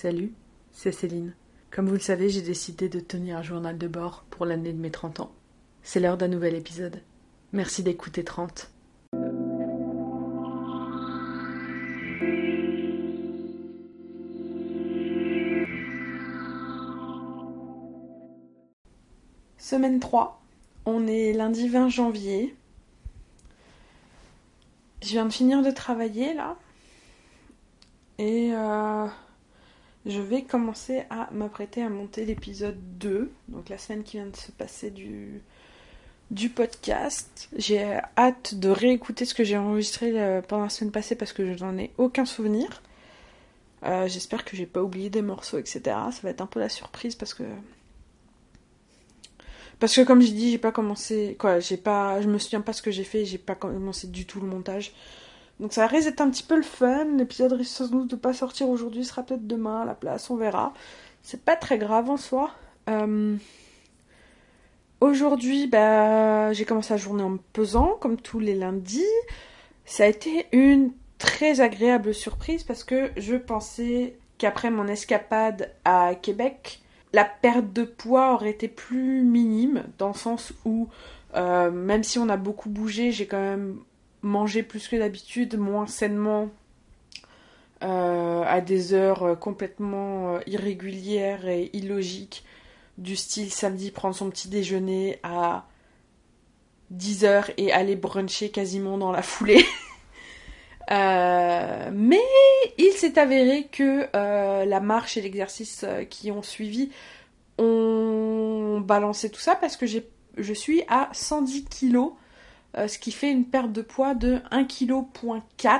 Salut, c'est Céline. Comme vous le savez, j'ai décidé de tenir un journal de bord pour l'année de mes 30 ans. C'est l'heure d'un nouvel épisode. Merci d'écouter 30. Semaine 3. On est lundi 20 janvier. Je viens de finir de travailler là. Et euh, je vais commencer à m'apprêter à monter l'épisode 2. Donc la semaine qui vient de se passer du, du podcast. J'ai hâte de réécouter ce que j'ai enregistré euh, pendant la semaine passée parce que je n'en ai aucun souvenir. Euh, J'espère que j'ai pas oublié des morceaux, etc. Ça va être un peu la surprise parce que parce que comme j'ai dit, j'ai pas commencé quoi, j'ai pas je me souviens pas ce que j'ai fait, j'ai pas commencé du tout le montage. Donc ça risque d'être un petit peu le fun. L'épisode risque sans doute de pas sortir aujourd'hui, sera peut-être demain à la place, on verra. C'est pas très grave en soi. Euh, aujourd'hui, bah, j'ai commencé la journée en me pesant, comme tous les lundis. Ça a été une très agréable surprise parce que je pensais qu'après mon escapade à Québec, la perte de poids aurait été plus minime, dans le sens où, euh, même si on a beaucoup bougé, j'ai quand même mangé plus que d'habitude, moins sainement, euh, à des heures complètement euh, irrégulières et illogiques, du style samedi prendre son petit déjeuner à 10h et aller bruncher quasiment dans la foulée. Euh, mais il s'est avéré que euh, la marche et l'exercice euh, qui ont suivi ont balancé tout ça parce que je suis à 110 kg, ce qui fait une perte de poids de 1,4 kg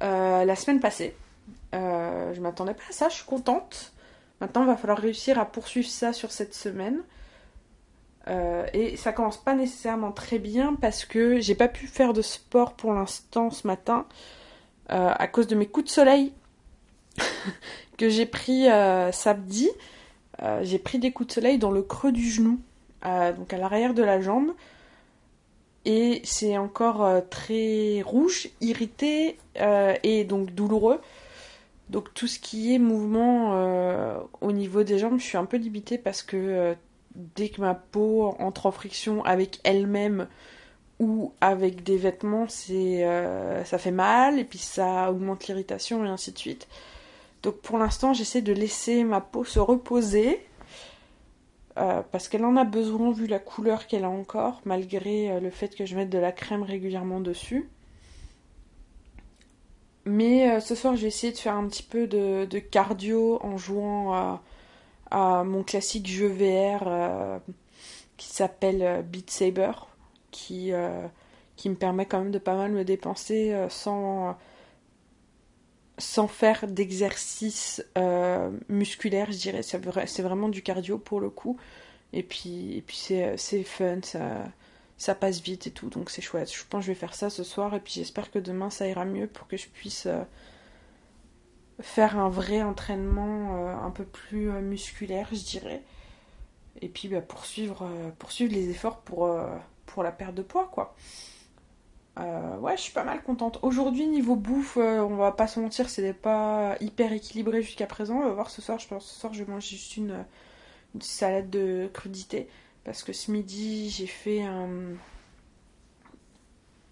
la semaine passée. je m'attendais pas à ça, je suis contente. Maintenant, il va falloir réussir à poursuivre ça sur cette semaine. Euh, et ça commence pas nécessairement très bien parce que j'ai pas pu faire de sport pour l'instant ce matin euh, à cause de mes coups de soleil que j'ai pris euh, samedi. j'ai pris des coups de soleil dans le creux du genou, donc à l'arrière de la jambe. Et c'est encore très rouge, irrité et donc douloureux. Donc tout ce qui est mouvement au niveau des jambes, je suis un peu limitée parce que dès que ma peau entre en friction avec elle-même ou avec des vêtements, c'est euh, ça fait mal et puis ça augmente l'irritation et ainsi de suite. Donc pour l'instant, j'essaie de laisser ma peau se reposer euh, parce qu'elle en a besoin vu la couleur qu'elle a encore, malgré euh, le fait que je mette de la crème régulièrement dessus. Mais ce soir, je vais essayer de faire un petit peu de, cardio en jouant à mon classique jeu VR euh, qui s'appelle euh, Beat Saber, qui, euh, qui me permet quand même de pas mal me dépenser sans, sans faire d'exercice musculaire, je dirais. C'est vraiment du cardio pour le coup. Et puis, puis c'est fun, ça, ça passe vite et tout, donc c'est chouette. Je pense que je vais faire ça ce soir et puis j'espère que demain ça ira mieux pour que je puisse faire un vrai entraînement euh, un peu plus euh, musculaire, je dirais. Et puis bah, poursuivre, euh, poursuivre les efforts pour, pour la perte de poids, quoi. Ouais, je suis pas mal contente. Aujourd'hui, niveau bouffe, on va pas se mentir, c'est pas hyper équilibré jusqu'à présent. On va voir ce soir, je pense ce soir, je mange juste une, salade de crudité. Parce que ce midi, j'ai fait un,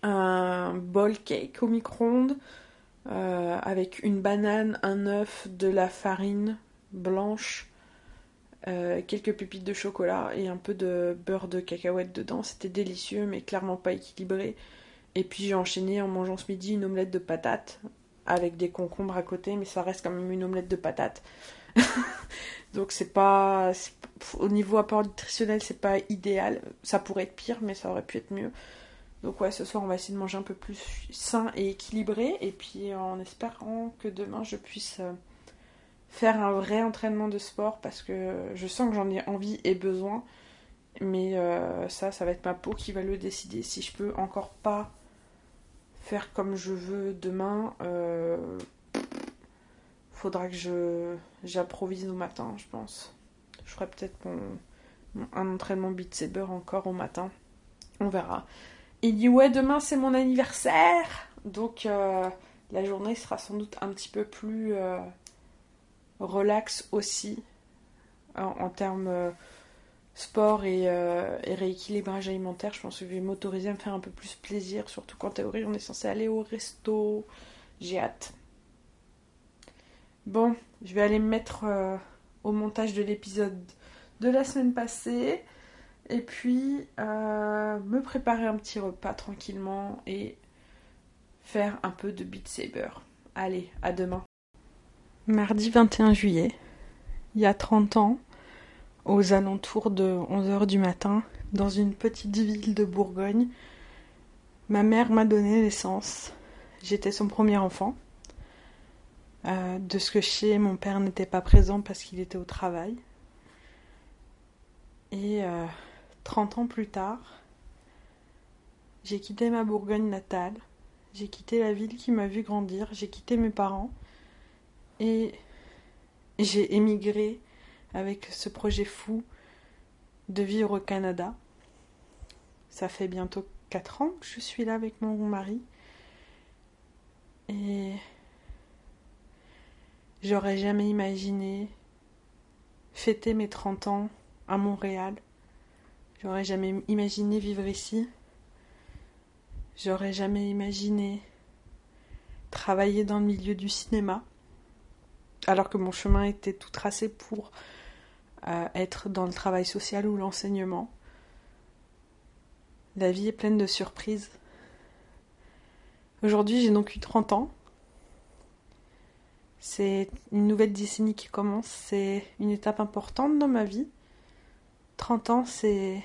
un bol cake au micro-ondes euh, avec une banane, un œuf, de la farine blanche, euh, quelques pépites de chocolat et un peu de beurre de cacahuète dedans. C'était délicieux, mais clairement pas équilibré. Et puis j'ai enchaîné en mangeant ce midi une omelette de patates avec des concombres à côté, mais ça reste quand même une omelette de patates. Donc c'est pas, au niveau apport nutritionnel, c'est pas idéal. Ça pourrait être pire, mais ça aurait pu être mieux. Donc ouais, ce soir on va essayer de manger un peu plus sain et équilibré et puis en espérant que demain je puisse euh, faire un vrai entraînement de sport parce que je sens que j'en ai envie et besoin. Mais euh, ça, ça va être ma peau qui va le décider. Si je peux encore pas faire comme je veux demain, euh, faudra que je j'improvise au matin, je pense. Je ferai peut-être un entraînement Beat Saber encore au matin. On verra. Il dit ouais demain c'est mon anniversaire donc euh, la journée sera sans doute un petit peu plus euh, relax aussi en, termes euh, sport et, rééquilibrage alimentaire. Je pense que je vais m'autoriser à me faire un peu plus plaisir, surtout qu'en théorie on est censé aller au resto. J'ai hâte. Bon, je vais aller me mettre au montage de l'épisode de la semaine passée. Et puis euh, me préparer un petit repas tranquillement et faire un peu de Beat Saber. Allez, à demain. Mardi 21 juillet, il y a 30 ans, aux alentours de 11h du matin, dans une petite ville de Bourgogne, ma mère m'a donné naissance. J'étais son premier enfant. Euh, de ce que je sais, mon père n'était pas présent parce qu'il était au travail. Et euh, 30 ans plus tard, j'ai quitté ma Bourgogne natale, j'ai quitté la ville qui m'a vu grandir, j'ai quitté mes parents et j'ai émigré avec ce projet fou de vivre au Canada. Ça fait bientôt 4 ans que je suis là avec mon mari. Et j'aurais jamais imaginé fêter mes 30 ans à Montréal J'aurais jamais imaginé vivre ici. J'aurais jamais imaginé travailler dans le milieu du cinéma. Alors que mon chemin était tout tracé pour être dans le travail social ou l'enseignement. La vie est pleine de surprises. Aujourd'hui, j'ai donc eu 30 ans. C'est une nouvelle décennie qui commence. C'est une étape importante dans ma vie. 30 ans, c'est.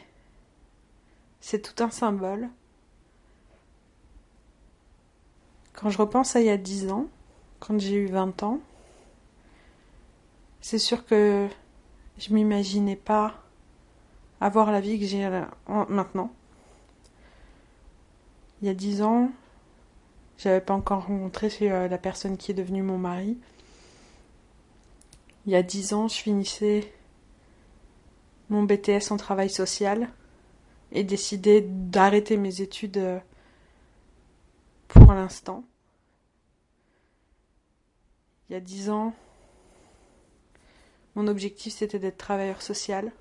C'est tout un symbole. Quand je repense à il y a 10 ans, quand j'ai eu 20 ans, c'est sûr que je m'imaginais pas avoir la vie que j'ai maintenant. Il y a 10 ans, j'avais pas encore rencontré euh, la personne qui est devenue mon mari. Il y a 10 ans, je finissais mon BTS en travail social et décidé d'arrêter mes études euh, pour l'instant. Il y a dix ans, mon objectif c'était d'être travailleur social,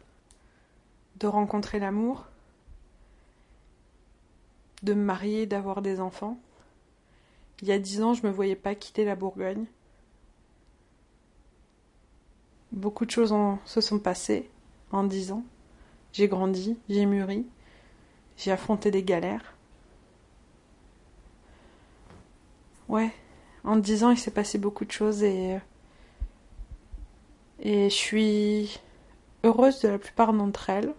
de rencontrer l'amour, de me marier, d'avoir des enfants. Il y a dix ans, je ne me voyais pas quitter la Bourgogne. Beaucoup de choses se sont passées en dix ans. J'ai grandi, j'ai mûri, j'ai affronté des galères. Ouais, en dix ans, il s'est passé beaucoup de choses et. Et je suis heureuse de la plupart d'entre elles.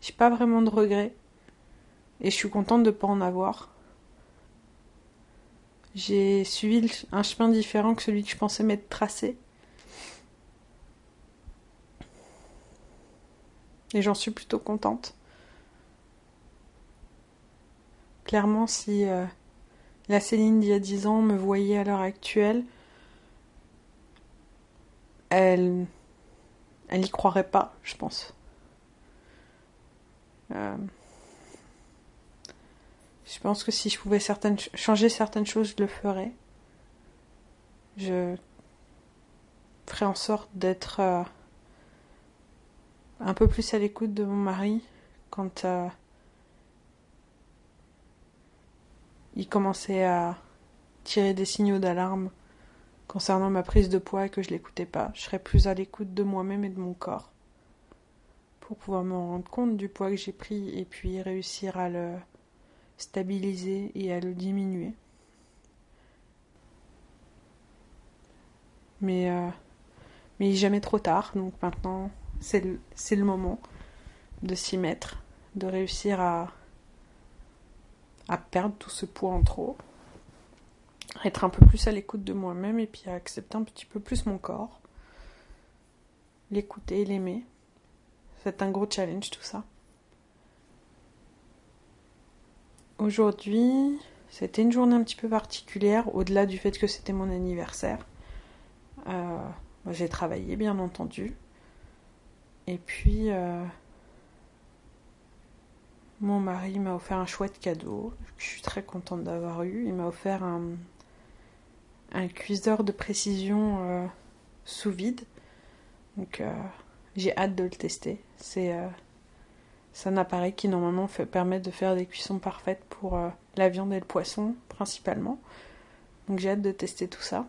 J'ai pas vraiment de regrets. Et je suis contente de pas en avoir. J'ai suivi un chemin différent que celui que je pensais m'être tracé. Et j'en suis plutôt contente. Clairement, si euh, la Céline d'il y a 10 ans me voyait à l'heure actuelle, elle elle n'y croirait pas, je pense. Euh, je pense que si je pouvais changer certaines choses, je le ferais. Je ferais en sorte d'être euh, un peu plus à l'écoute de mon mari quand euh, il commençait à tirer des signaux d'alarme concernant ma prise de poids et que je l'écoutais pas. Je serais plus à l'écoute de moi-même et de mon corps pour pouvoir me rendre compte du poids que j'ai pris et puis réussir à le stabiliser et à le diminuer. Mais, euh, mais jamais trop tard, donc maintenant c'est le, le, moment de s'y mettre, de réussir à, à perdre tout ce poids en trop, être un peu plus à l'écoute de moi-même et puis à accepter un petit peu plus mon corps, l'écouter, l'aimer. C'est un gros challenge tout ça. Aujourd'hui, c'était une journée un petit peu particulière, au-delà du fait que c'était mon anniversaire. Euh, j'ai travaillé, bien entendu. Et puis, euh, mon mari m'a offert un chouette cadeau que je suis très contente d'avoir eu. Il m'a offert un, un cuiseur de précision euh, sous vide. Donc j'ai hâte de le tester. C'est un appareil qui normalement permet de faire des cuissons parfaites pour la viande et le poisson principalement. Donc j'ai hâte de tester tout ça.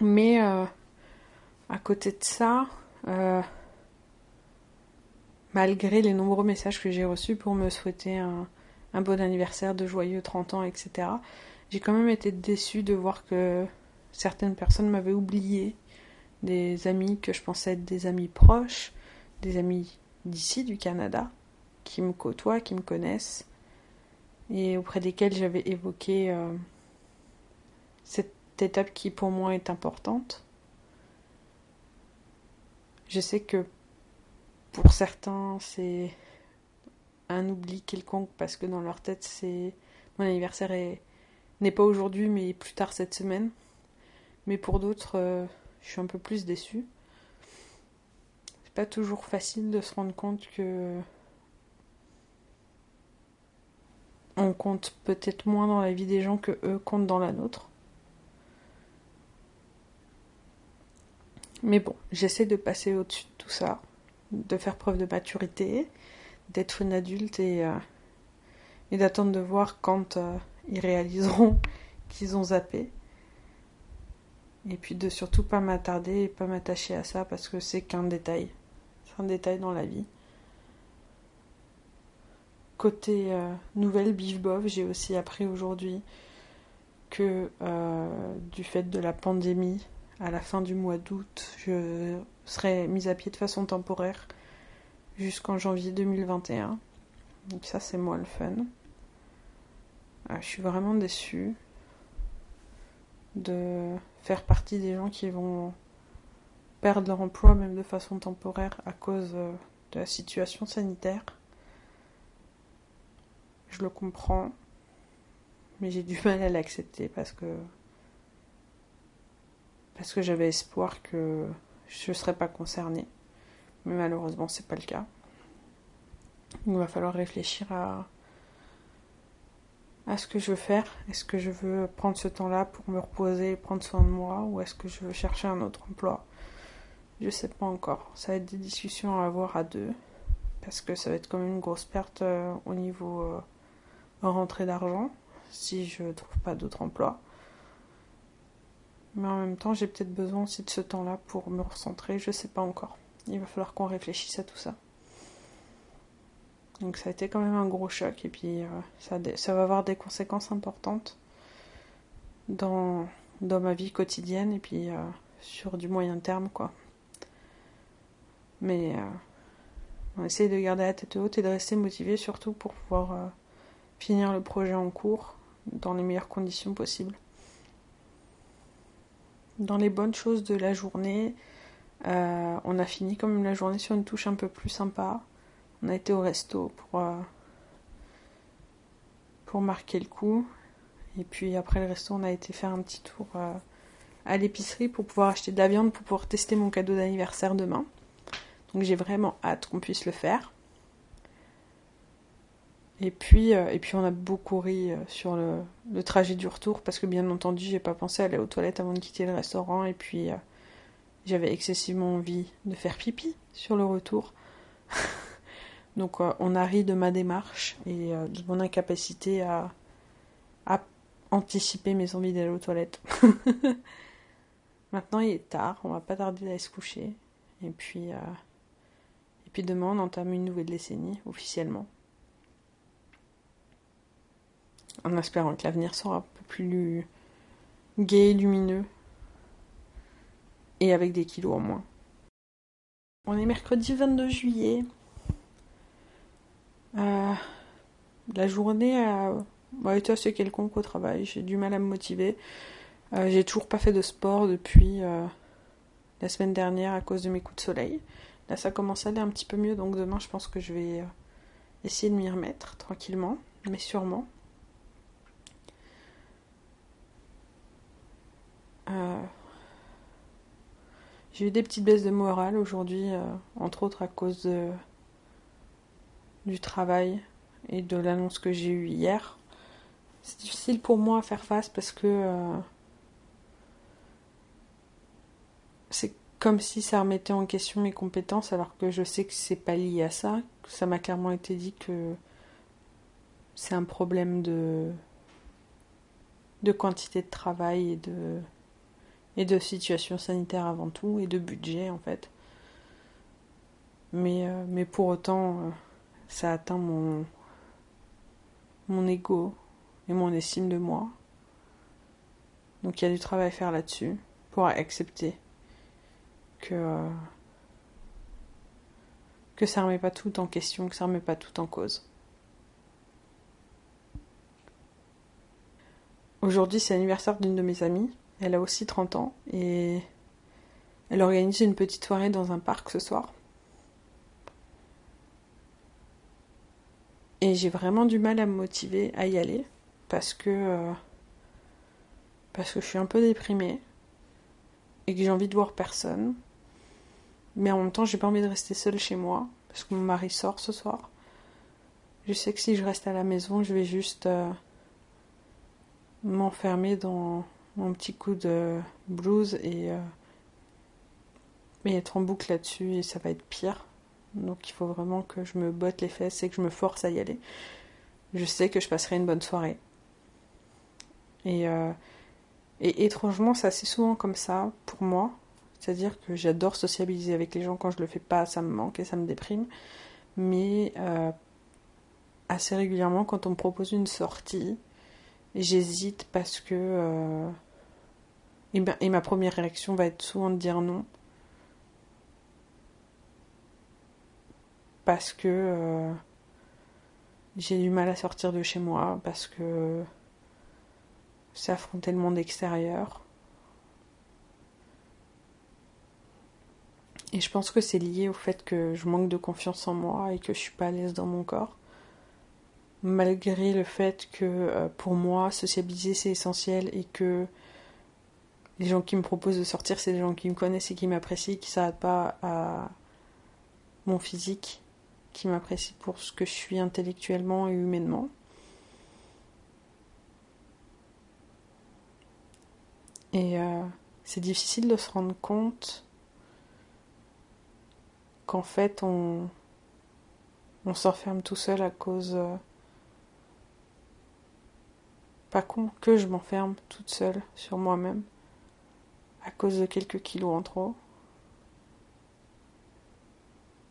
Mais à côté de ça, malgré les nombreux messages que j'ai reçus pour me souhaiter un, bon anniversaire de joyeux 30 ans, etc., j'ai quand même été déçue de voir que certaines personnes m'avaient oublié, des amis que je pensais être des amis proches, des amis d'ici, du Canada, qui me côtoient, qui me connaissent, et auprès desquels j'avais évoqué euh, cette étape qui pour moi est importante. Je sais que pour certains, c'est un oubli quelconque parce que dans leur tête, c'est mon anniversaire n'est pas aujourd'hui, mais plus tard cette semaine. Mais pour d'autres, euh, je suis un peu plus déçue. C'est pas toujours facile de se rendre compte que on compte peut-être moins dans la vie des gens que eux comptent dans la nôtre. Mais bon, j'essaie de passer au-dessus de tout ça de faire preuve de maturité, d'être une adulte et, euh, et d'attendre de voir quand euh, ils réaliseront qu'ils ont zappé. Et puis de surtout pas m'attarder et pas m'attacher à ça parce que c'est qu'un détail. C'est un détail dans la vie. Côté euh, nouvelle bif bof, j'ai aussi appris aujourd'hui que du fait de la pandémie, à la fin du mois d'août, je serai mise à pied de façon temporaire jusqu'en janvier 2021. Donc ça c'est moi le fun. Ah, je suis vraiment déçue de faire partie des gens qui vont perdre leur emploi même de façon temporaire à cause euh, de la situation sanitaire. Je le comprends, mais j'ai du mal à l'accepter parce que parce que j'avais espoir que je ne serais pas concernée. Mais malheureusement, c'est pas le cas. Il va falloir réfléchir à, à ce que je veux faire. Est-ce que je veux prendre ce temps-là pour me reposer et prendre soin de moi ou est-ce que je veux chercher un autre emploi? Je sais pas encore. Ça va être des discussions à avoir à deux parce que ça va être quand même une grosse perte euh, au niveau euh, rentrée d'argent si je ne trouve pas d'autre emploi. Mais en même temps, j'ai peut-être besoin aussi de ce temps-là pour me recentrer, je sais pas encore. Il va falloir qu'on réfléchisse à tout ça. Donc ça a été quand même un gros choc et puis euh, ça, va avoir des conséquences importantes dans, dans ma vie quotidienne et puis euh, sur du moyen terme quoi. Mais euh, on essaye de garder la tête haute et de rester motivé surtout pour pouvoir finir le projet en cours dans les meilleures conditions possibles dans les bonnes choses de la journée. On a fini quand même la journée sur une touche un peu plus sympa. On a été au resto pour, euh, pour marquer le coup. Et puis après le resto, on a été faire un petit tour euh, à l'épicerie pour pouvoir acheter de la viande pour pouvoir tester mon cadeau d'anniversaire demain. Donc j'ai vraiment hâte qu'on puisse le faire. Et puis, euh, et puis on a beaucoup ri sur le, trajet du retour parce que bien entendu j'ai pas pensé à aller aux toilettes avant de quitter le restaurant et puis j'avais excessivement envie de faire pipi sur le retour. Donc on a ri de ma démarche et de mon incapacité à, à anticiper mes envies d'aller aux toilettes. Maintenant il est tard, on va pas tarder d'aller se coucher. Et puis, et puis demain on entame une nouvelle décennie officiellement en espérant que l'avenir sera un peu plus gai, lumineux et avec des kilos en moins. On est mercredi 22 juillet. Euh, la journée a, été assez quelconque au travail? J'ai du mal à me motiver. Euh, j'ai toujours pas fait de sport depuis euh, la semaine dernière à cause de mes coups de soleil. Là, ça commence à aller un petit peu mieux, donc demain, je pense que je vais essayer de m'y remettre tranquillement, mais sûrement. J'ai eu des petites baisses de morale aujourd'hui, entre autres à cause du travail et de l'annonce que j'ai eue hier. C'est difficile pour moi à faire face parce que euh, comme si ça remettait en question mes compétences, alors que je sais que c'est pas lié à ça. Ça m'a clairement été dit que c'est un problème de de quantité de travail et de et de situation sanitaire avant tout et de budget en fait. Mais, euh, mais pour autant, euh, ça atteint mon, mon ego et mon estime de moi. Donc il y a du travail à faire là-dessus pour accepter que, euh, que ça remet pas tout en question, que ça remet pas tout en cause. Aujourd'hui, c'est l'anniversaire d'une de mes amies. Elle a aussi 30 ans et elle organise une petite soirée dans un parc ce soir. Et j'ai vraiment du mal à me motiver à y aller parce que euh, parce que je suis un peu déprimée et que j'ai envie de voir personne. Mais en même temps, j'ai pas envie de rester seule chez moi parce que mon mari sort ce soir. Je sais que si je reste à la maison, je vais juste euh, m'enfermer dans mon petit coup de blues et, euh, et être en boucle là-dessus et ça va être pire. Donc il faut vraiment que je me botte les fesses et que je me force à y aller. Je sais que je passerai une bonne soirée. Et, euh, et étrangement, c'est assez souvent comme ça pour moi. C'est-à-dire que j'adore sociabiliser avec les gens. Quand je le fais pas, ça me manque et ça me déprime. Mais euh, assez régulièrement, quand on me propose une sortie, j'hésite parce que. Euh, et, et ma première réaction va être souvent de dire non. Parce que euh, j'ai du mal à sortir de chez moi, parce que c'est affronter le monde extérieur. Et je pense que c'est lié au fait que je manque de confiance en moi et que je suis pas à l'aise dans mon corps. Malgré le fait que euh, pour moi, sociabiliser c'est essentiel et que les gens qui me proposent de sortir, c'est des gens qui me connaissent et qui m'apprécient, qui ne s'arrêtent pas à mon physique qui m'apprécie pour ce que je suis intellectuellement et humainement. Et euh, c'est difficile de se rendre compte qu'en fait on, on s'enferme tout seul à cause... Euh, pas con que je m'enferme toute seule sur moi-même à cause de quelques kilos en trop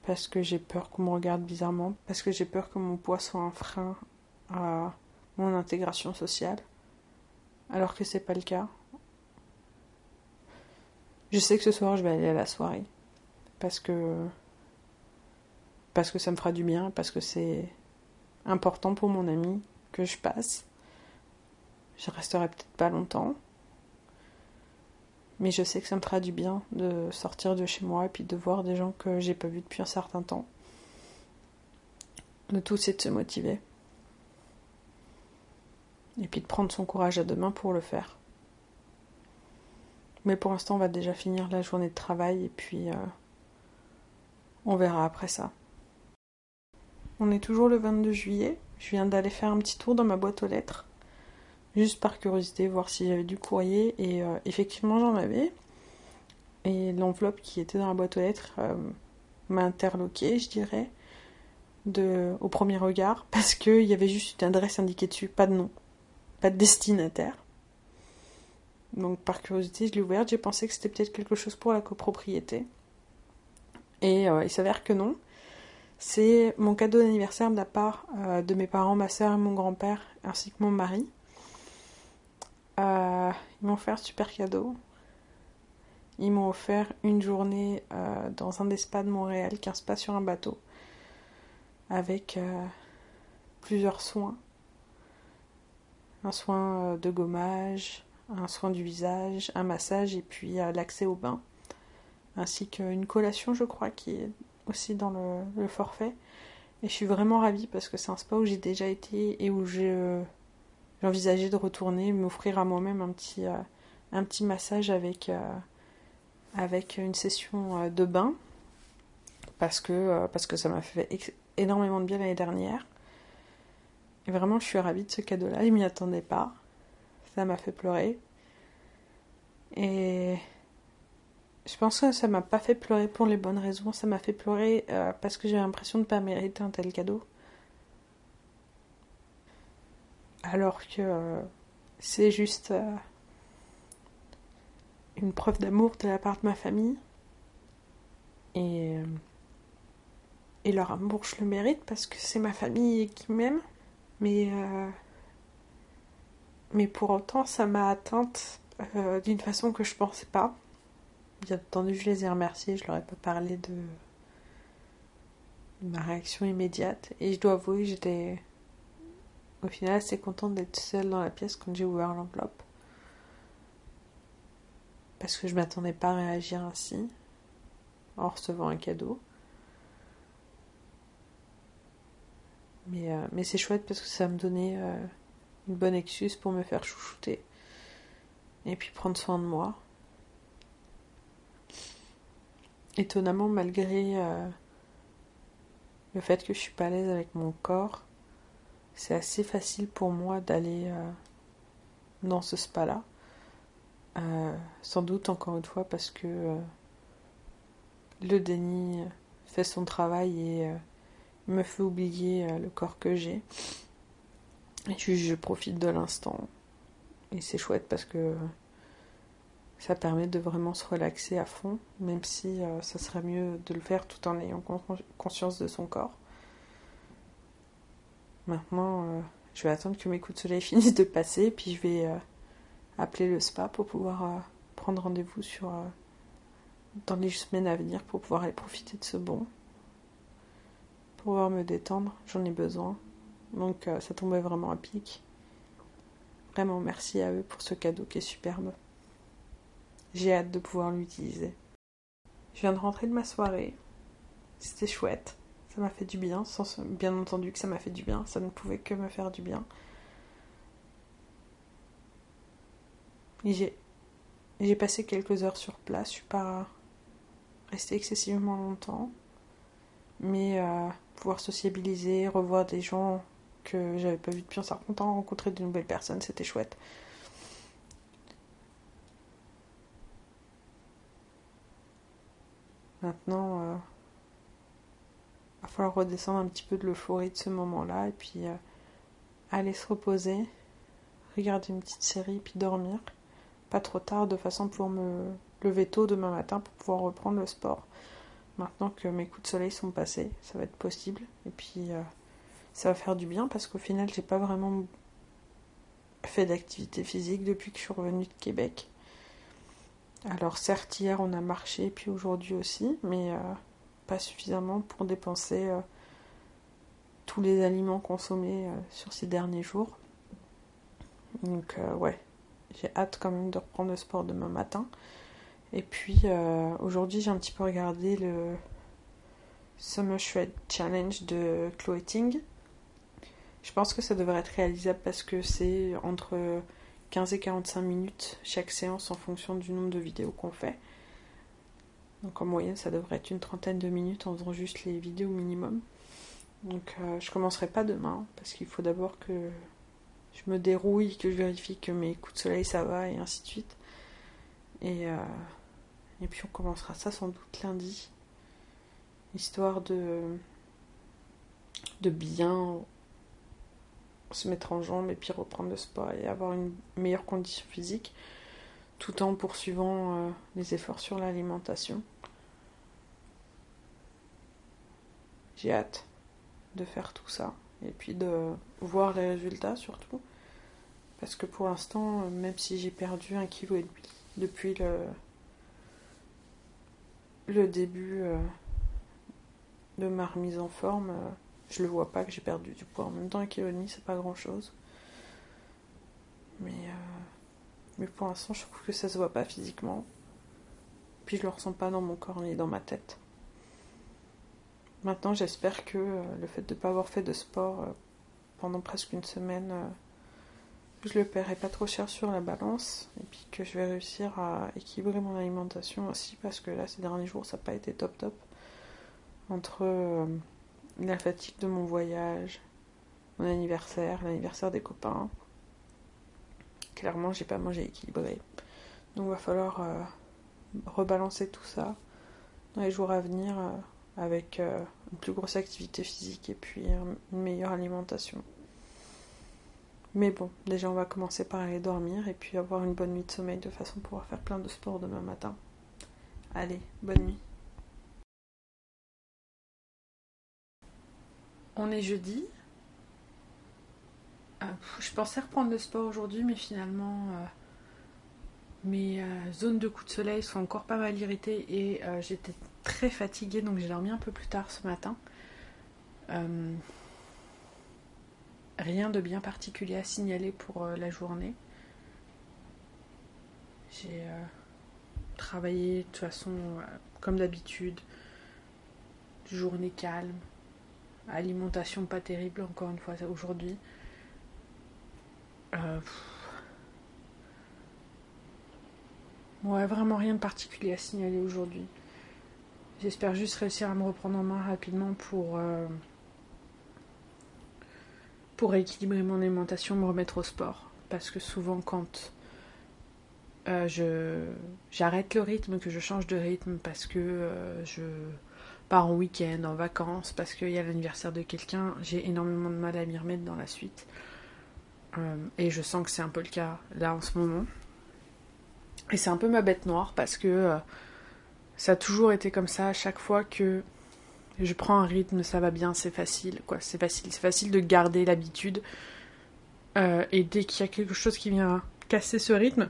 parce que j'ai peur qu'on me regarde bizarrement, parce que j'ai peur que mon poids soit un frein à mon intégration sociale, alors que c'est pas le cas. Je sais que ce soir je vais aller à la soirée parce que parce que ça me fera du bien, parce que c'est important pour mon ami que je passe. Je resterai peut-être pas longtemps, mais je sais que ça me fera du bien de sortir de chez moi et puis de voir des gens que j'ai pas vus depuis un certain temps. Le tout, c'est de se motiver. Et puis de prendre son courage à deux mains pour le faire. Mais pour l'instant, on va déjà finir la journée de travail et puis euh, on verra après ça. On est toujours le 22 juillet. Je viens d'aller faire un petit tour dans ma boîte aux lettres juste par curiosité, voir si j'avais du courrier. Et euh, effectivement, j'en avais. Et l'enveloppe qui était dans la boîte aux lettres euh, m'a interloqué, je dirais, au premier regard, parce qu'il y avait juste une adresse indiquée dessus, pas de nom, pas de destinataire. Donc par curiosité, je l'ai ouverte, j'ai pensé que c'était peut-être quelque chose pour la copropriété. Et euh, il s'avère que non. C'est mon cadeau d'anniversaire de la part de mes parents, ma soeur et mon grand-père, ainsi que mon mari. Euh, ils m'ont offert un super cadeau. Ils m'ont offert une journée euh, dans un des spas de Montréal, qui spa sur un bateau, avec euh, plusieurs soins. Un soin de gommage, un soin du visage, un massage et puis l'accès au bain. Ainsi qu'une collation, je crois, qui est aussi dans le, le forfait. Et je suis vraiment ravie parce que c'est un spa où j'ai déjà été et où j'ai j'envisageais de retourner, m'offrir à moi-même un petit, euh, un petit massage avec, euh, avec une session euh, de bain. Parce que, parce que ça m'a fait énormément de bien l'année dernière. Et vraiment, je suis ravie de ce cadeau-là. Je m'y attendais pas. Ça m'a fait pleurer. Et je pense que ça m'a pas fait pleurer pour les bonnes raisons. Ça m'a fait pleurer parce que j'ai l'impression de pas mériter un tel cadeau. Alors que euh, c'est juste euh, une preuve d'amour de la part de ma famille. Et, et leur amour, je le mérite parce que c'est ma famille qui m'aime. Mais, pour autant, ça m'a atteinte d'une façon que je pensais pas. Bien entendu, je les ai remerciés, je leur ai pas parlé de, ma réaction immédiate. Et je dois avouer j'étais au final assez contente d'être seule dans la pièce quand j'ai ouvert l'enveloppe. Parce que je m'attendais pas à réagir ainsi en recevant un cadeau. Mais, euh, c'est chouette parce que ça me donnait euh, une bonne excuse pour me faire chouchouter. Et puis prendre soin de moi. étonnamment, malgré euh, le fait que je suis pas à l'aise avec mon corps, c'est assez facile pour moi d'aller euh, dans ce spa-là. Euh, sans doute, encore une fois, parce que le déni fait son travail et me fait oublier le corps que j'ai. Et je, je profite de l'instant. Et c'est chouette parce que ça permet de vraiment se relaxer à fond, même si euh, ça serait mieux de le faire tout en ayant conscience de son corps. Maintenant, euh, je vais attendre que mes coups de soleil finissent de passer, puis je vais euh, appeler le spa pour pouvoir prendre rendez-vous sur dans les semaines à venir pour pouvoir aller profiter de ce bon, pour pouvoir me détendre. J'en ai besoin, donc ça tombait vraiment à pic. Vraiment merci à eux pour ce cadeau qui est superbe. J'ai hâte de pouvoir l'utiliser. Je viens de rentrer de ma soirée. C'était chouette. Ça m'a fait du bien. Sans, bien entendu que ça m'a fait du bien. Ça ne pouvait que me faire du bien. J'ai, passé quelques heures sur place. Je suis pas restée excessivement longtemps. Mais euh, pouvoir sociabiliser, revoir des gens que j'avais pas vu depuis un certain temps, rencontrer de nouvelles personnes, c'était chouette. Maintenant, euh, redescendre un petit peu de l'euphorie de ce moment-là et puis euh, aller se reposer, regarder une petite série puis dormir. Pas trop tard, de façon pour me lever tôt demain matin pour pouvoir reprendre le sport. Maintenant que mes coups de soleil sont passés, ça va être possible. Et puis euh, ça va faire du bien parce qu'au final, j'ai pas vraiment fait d'activité physique depuis que je suis revenue de Québec. Alors certes, hier on a marché, puis aujourd'hui aussi, mais euh, suffisamment pour dépenser euh, tous les aliments consommés euh, sur ces derniers jours. Donc ouais, j'ai hâte quand même de reprendre le sport demain matin. Et puis aujourd'hui j'ai un petit peu regardé le Summer Shred Challenge de Chloé Ting. Je pense que ça devrait être réalisable parce que c'est entre 15 et 45 minutes chaque séance en fonction du nombre de vidéos qu'on fait. Donc en moyenne, ça devrait être une trentaine de minutes en faisant juste les vidéos minimum. Donc euh, je commencerai pas demain parce qu'il faut d'abord que je me dérouille, que je vérifie que mes coups de soleil ça va et ainsi de suite. Et, euh, puis on commencera ça sans doute lundi, histoire de, de bien se mettre en jambes et puis reprendre le sport et avoir une meilleure condition physique tout en poursuivant euh, les efforts sur l'alimentation. J'ai hâte de faire tout ça et puis de voir les résultats surtout parce que pour l'instant euh, même si j'ai perdu un kilo et demi depuis le le début euh, de ma remise en forme je le vois pas que j'ai perdu du poids. En même temps, un kilo et demi, c'est pas grand chose. Mais, euh, mais pour l'instant, je trouve que ça se voit pas physiquement. Puis je le ressens pas dans mon corps ni dans ma tête. Maintenant, j'espère que euh, le fait de ne pas avoir fait de sport euh, pendant presque une semaine, je le paierai pas trop cher sur la balance. Et puis que je vais réussir à équilibrer mon alimentation aussi. Parce que là, ces derniers jours, ça n'a pas été top top. Entre la fatigue de mon voyage, mon anniversaire, l'anniversaire des copains. Clairement, j'ai pas mangé équilibré. Donc, il va falloir euh, rebalancer tout ça dans les jours à venir avec une plus grosse activité physique et puis une meilleure alimentation. Mais bon, déjà on va commencer par aller dormir et puis avoir une bonne nuit de sommeil de façon à pouvoir faire plein de sport demain matin. Allez, bonne nuit. On est jeudi. Euh, je pensais reprendre le sport aujourd'hui, mais finalement, euh, mes euh, zones de coup de soleil sont encore pas mal irritées et j'étais très fatiguée, donc j'ai dormi un peu plus tard ce matin. rien de bien particulier à signaler pour la journée. J'ai travaillé de toute façon comme d'habitude, journée calme, alimentation pas terrible encore une fois aujourd'hui. Euh, ouais, vraiment rien de particulier à signaler aujourd'hui. J'espère juste réussir à me reprendre en main rapidement pour, euh, pour rééquilibrer mon alimentation, me remettre au sport. Parce que souvent quand euh, je j'arrête le rythme, que je change de rythme parce que je pars en week-end, en vacances, parce qu'il y a l'anniversaire de quelqu'un, j'ai énormément de mal à m'y remettre dans la suite. Euh, et je sens que c'est un peu le cas là en ce moment. Et c'est un peu ma bête noire parce que euh, ça a toujours été comme ça à chaque fois que je prends un rythme, ça va bien, c'est facile, quoi. C'est facile, c'est facile de garder l'habitude. Euh, et dès qu'il y a quelque chose qui vient casser ce rythme,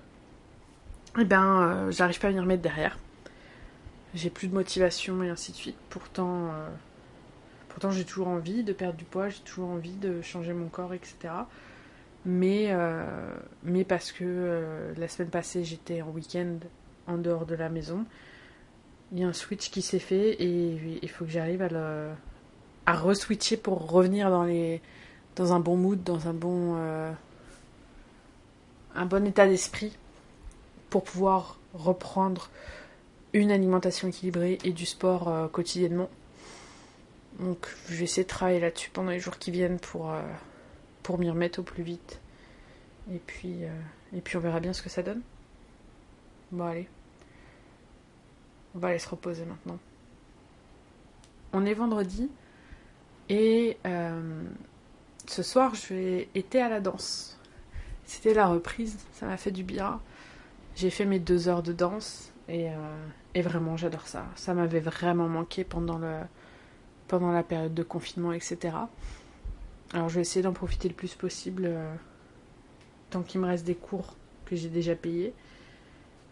eh ben, j'arrive pas à m'y remettre derrière. J'ai plus de motivation et ainsi de suite. Pourtant, pourtant j'ai toujours envie de perdre du poids, j'ai toujours envie de changer mon corps, etc. Mais, euh, mais parce que euh, la semaine passée j'étais en week-end en dehors de la maison, il y a un switch qui s'est fait et il faut que j'arrive à le à re-switcher pour revenir dans les dans un bon mood, dans un bon euh, un bon état d'esprit pour pouvoir reprendre une alimentation équilibrée et du sport quotidiennement. Donc je vais essayer de travailler là-dessus pendant les jours qui viennent pour pour m'y remettre au plus vite. Et puis, euh, et puis on verra bien ce que ça donne. Bon allez. On va aller se reposer maintenant. On est vendredi et euh, ce soir j'ai été à la danse. C'était la reprise, ça m'a fait du bien. J'ai fait mes deux heures de danse et, euh, et vraiment j'adore ça. Ça m'avait vraiment manqué pendant, le, pendant la période de confinement, etc. Alors je vais essayer d'en profiter le plus possible euh, tant qu'il me reste des cours que j'ai déjà payés.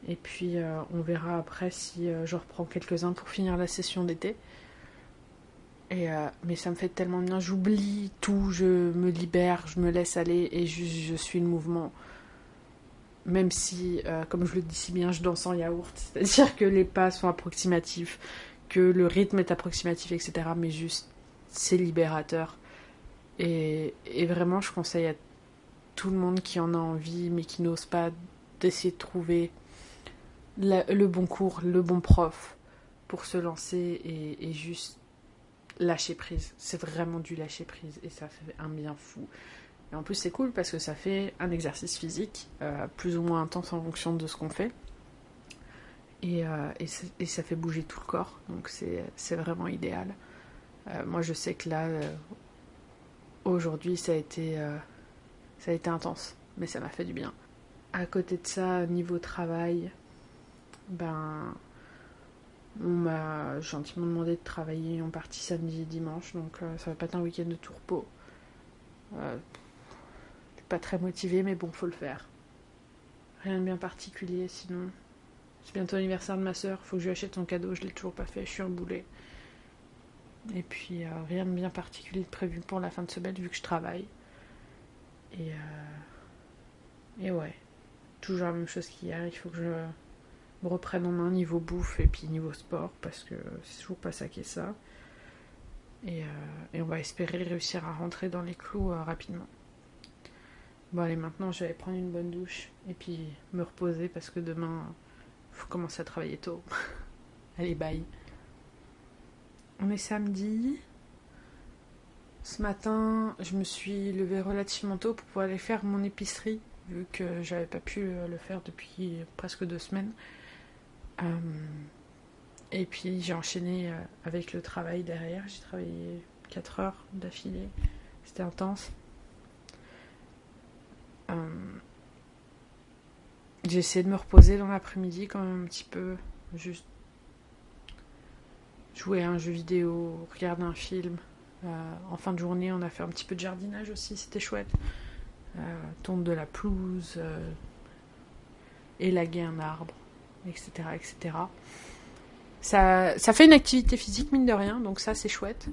Et puis euh, on verra après si euh, je reprends quelques-uns pour finir la session d'été. Et mais ça me fait tellement bien, j'oublie tout, je me libère, je me laisse aller et juste je suis le mouvement. Même si, comme je le dis si bien, je danse en yaourt, c'est-à-dire que les pas sont approximatifs, que le rythme est approximatif, etc. Mais juste, c'est libérateur et, vraiment, je conseille à tout le monde qui en a envie, mais qui n'ose pas, d'essayer de trouver le bon cours, le bon prof pour se lancer et, juste lâcher prise. C'est vraiment du lâcher prise et ça fait un bien fou. Et en plus, c'est cool parce que ça fait un exercice physique euh, plus ou moins intense en fonction de ce qu'on fait. Et, euh, ça fait bouger tout le corps. Donc, c'est vraiment idéal. Euh, moi, je sais que là, Aujourd'hui, ça a été, euh, ça a été intense, mais ça m'a fait du bien. À côté de ça, niveau travail, ben, on m'a gentiment demandé de travailler en partie samedi et dimanche, donc euh, ça va pas être un week-end de tourpeau. Euh, suis pas très motivée, mais bon, faut le faire. Rien de bien particulier, sinon. C'est bientôt l'anniversaire de ma soeur, faut que je lui achète son cadeau, je l'ai toujours pas fait, je suis un boulet. Et puis euh, rien de bien particulier de prévu pour la fin de semaine vu que je travaille. Et, euh, et ouais, toujours la même chose qu'hier. Il faut que je me reprenne en main niveau bouffe et puis niveau sport parce que c'est toujours pas ça qui est ça. Et, euh, et, on va espérer réussir à rentrer dans les clous rapidement. Bon allez maintenant je vais prendre une bonne douche et puis me reposer parce que demain faut commencer à travailler tôt. allez bye. On est samedi. Ce matin, je me suis levée relativement tôt pour pouvoir aller faire mon épicerie, vu que j'avais pas pu le faire depuis presque deux semaines. et puis j'ai enchaîné avec le travail derrière. J'ai travaillé 4 heures d'affilée. C'était intense. j'ai essayé de me reposer dans l'après-midi quand même un petit peu. Juste jouer à un jeu vidéo, regarder un film. Euh, en fin de journée, on a fait un petit peu de jardinage aussi, c'était chouette. Euh, de la pelouse, euh, élaguer un arbre, etc. etc. Ça, fait une activité physique, mine de rien, donc ça c'est chouette.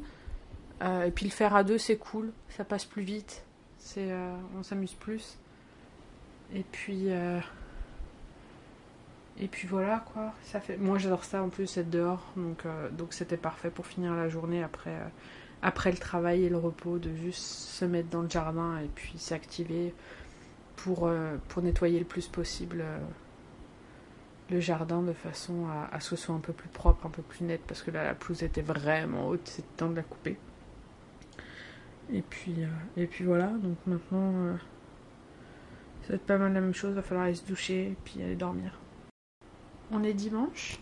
et puis le faire à deux, c'est cool, ça passe plus vite, on s'amuse plus. Et puis, et puis voilà quoi, ça fait. Moi j'adore ça en plus être dehors, donc euh, donc c'était parfait pour finir la journée après euh, après le travail et le repos, de juste se mettre dans le jardin et puis s'activer pour euh, pour nettoyer le plus possible le jardin de façon à, ce que ce soit un peu plus propre, un peu plus net, parce que là la pelouse était vraiment haute, c'était temps de la couper. Et puis et puis voilà, donc maintenant ça va être pas mal la même chose, va falloir aller se doucher et puis aller dormir. On est dimanche.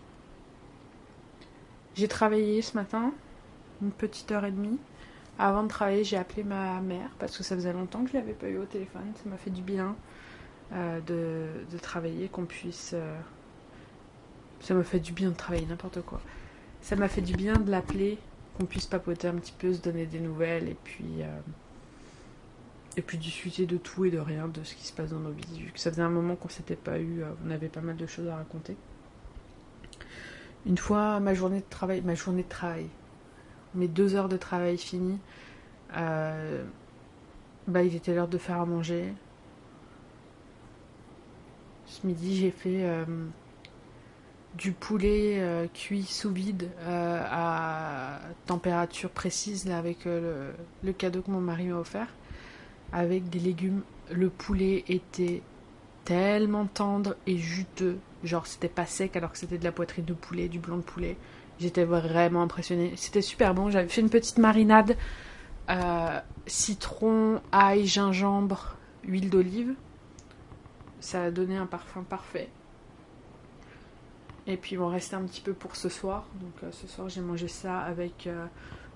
J'ai travaillé ce matin, une petite heure et demie. Avant de travailler, j'ai appelé ma mère parce que ça faisait longtemps que je l'avais pas eu au téléphone. Ça m'a fait du bien euh, de, travailler, qu'on puisse. Euh, ça m'a fait du bien de travailler, n'importe quoi. Ça m'a fait du bien de l'appeler, qu'on puisse papoter un petit peu, se donner des nouvelles et puis. Euh, et puis discuter de tout et de rien, de ce qui se passe dans nos vies. Vu ça faisait un moment qu'on s'était pas eu, on avait pas mal de choses à raconter. Une fois ma journée de travail, ma journée de travail, mes deux heures de travail finies, euh, bah, il était l'heure de faire à manger. Ce midi, j'ai fait euh, du poulet euh, cuit sous vide à température précise avec le, cadeau que mon mari m'a offert, avec des légumes. Le poulet était tellement tendre et juteux. Genre, c'était pas sec alors que c'était de la poitrine de poulet, du blanc de poulet. J'étais vraiment impressionnée. C'était super bon. J'avais fait une petite marinade euh, citron, ail, gingembre, huile d'olive. Ça a donné un parfum parfait. Et puis, il m'en restait un petit peu pour ce soir. Donc, euh, ce soir, j'ai mangé ça avec euh,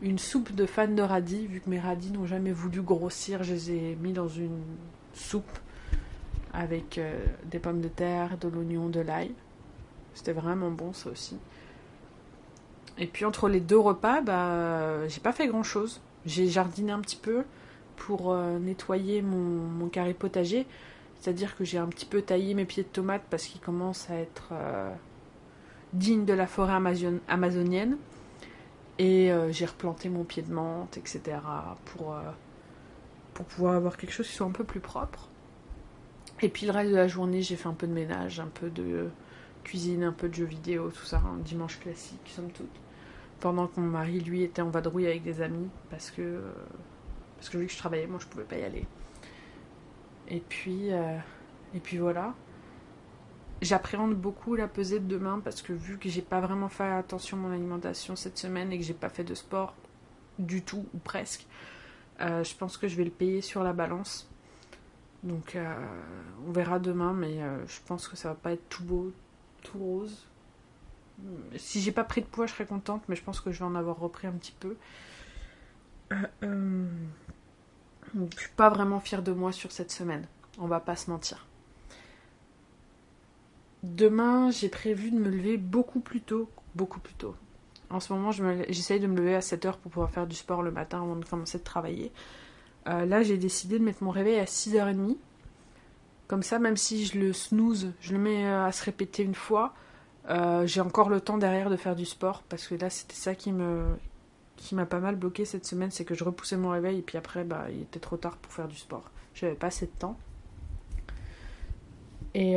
une soupe de fan de radis. Vu que mes radis n'ont jamais voulu grossir, je les ai mis dans une soupe avec euh, des pommes de terre, de l'oignon, de l'ail. C'était vraiment bon ça aussi. Et puis entre les deux repas, bah, j'ai pas fait grand chose. J'ai jardiné un petit peu pour euh, nettoyer mon, carré potager. C'est-à-dire que j'ai un petit peu taillé mes pieds de tomates parce qu'ils commencent à être euh, dignes de la forêt amazonienne. Et j'ai replanté mon pied de menthe, etc. pour, pour pouvoir avoir quelque chose qui soit un peu plus propre. Et puis le reste de la journée, j'ai fait un peu de ménage, un peu de cuisine, un peu de jeux vidéo, tout ça, un dimanche classique, somme toute. Pendant que mon mari, lui, était en vadrouille avec des amis, parce que, parce que vu que je travaillais, moi, je pouvais pas y aller. Et puis, euh, et puis voilà. J'appréhende beaucoup la pesée de demain parce que vu que j'ai pas vraiment fait attention à mon alimentation cette semaine et que j'ai pas fait de sport du tout ou presque, euh, je pense que je vais le payer sur la balance donc euh, on verra demain, mais euh, je pense que ça va pas être tout beau, tout rose. Si j'ai pas pris de poids, je serais contente, mais je pense que je vais en avoir repris un petit peu. Euh, je suis pas vraiment fière de moi sur cette semaine. On va pas se mentir. Demain, j'ai prévu de me lever beaucoup plus tôt. Beaucoup plus tôt. En ce moment, j'essaye de me lever à 7h pour pouvoir faire du sport le matin avant de commencer de travailler. Euh, là, j'ai décidé de mettre mon réveil à 6h30. Comme ça, même si je le snooze, je le mets euh, à se répéter une fois, euh, j'ai encore le temps derrière de faire du sport. Parce que là, c'était ça qui m'a pas mal bloqué cette semaine, c'est que je repoussais mon réveil et puis après, bah, il était trop tard pour faire du sport. J'avais pas assez de temps. Et,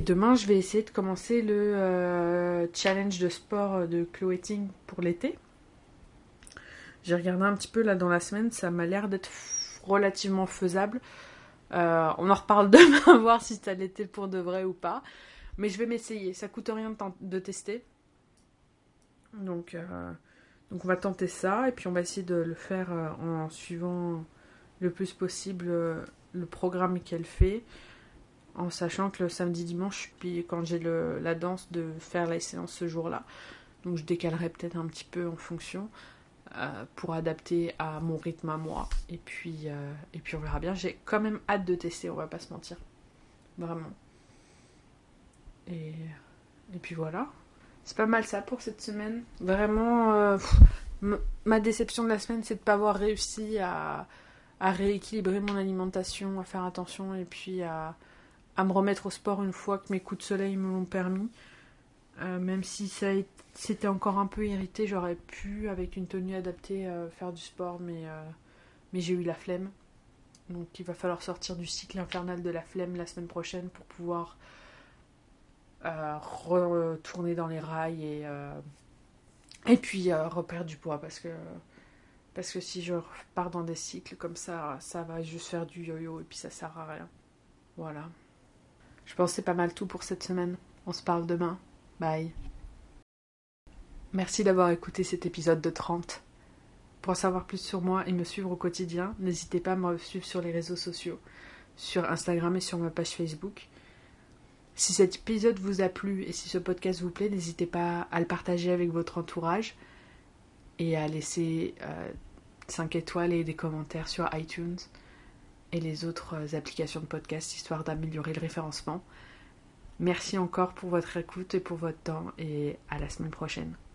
demain, je vais essayer de commencer le challenge de sport de Ting pour l'été. J'ai regardé un petit peu là dans la semaine, ça m'a l'air d'être relativement faisable. Euh, on en reparle demain, voir si ça l'était pour de vrai ou pas. Mais je vais m'essayer, ça coûte rien de, tester. Donc, euh, donc on va tenter ça et puis on va essayer de le faire euh, en suivant le plus possible le programme qu'elle fait. en sachant que le samedi dimanche, puis quand j'ai la danse de faire la séance ce jour-là. Donc je décalerai peut-être un petit peu en fonction euh, pour adapter à mon rythme à moi. Et puis, euh, et puis on verra bien. J'ai quand même hâte de tester, on va pas se mentir. Vraiment. Et, et puis voilà. C'est pas mal ça pour cette semaine. Vraiment, euh, ma déception de la semaine, c'est de pas avoir réussi à, à rééquilibrer mon alimentation, à faire attention et puis à, à me remettre au sport une fois que mes coups de soleil me l'ont permis. Euh, même si ça c'était encore un peu irrité, j'aurais pu, avec une tenue adaptée, euh, faire du sport, mais, euh, mais j'ai eu la flemme. Donc il va falloir sortir du cycle infernal de la flemme la semaine prochaine pour pouvoir retourner dans les rails et, et puis reperdre du poids parce que parce que si je pars dans des cycles comme ça, ça va juste faire du yo-yo et puis ça sert à rien. Voilà. Je pense que c'est pas mal tout pour cette semaine. On se parle demain. Bye. Merci d'avoir écouté cet épisode de 30. Pour en savoir plus sur moi et me suivre au quotidien, n'hésitez pas à me suivre sur les réseaux sociaux, sur Instagram et sur ma page Facebook. Si cet épisode vous a plu et si ce podcast vous plaît, n'hésitez pas à le partager avec votre entourage et à laisser 5 euh, étoiles et des commentaires sur iTunes et les autres euh, applications de podcast histoire d'améliorer le référencement. Merci encore pour votre écoute et pour votre temps et à la semaine prochaine.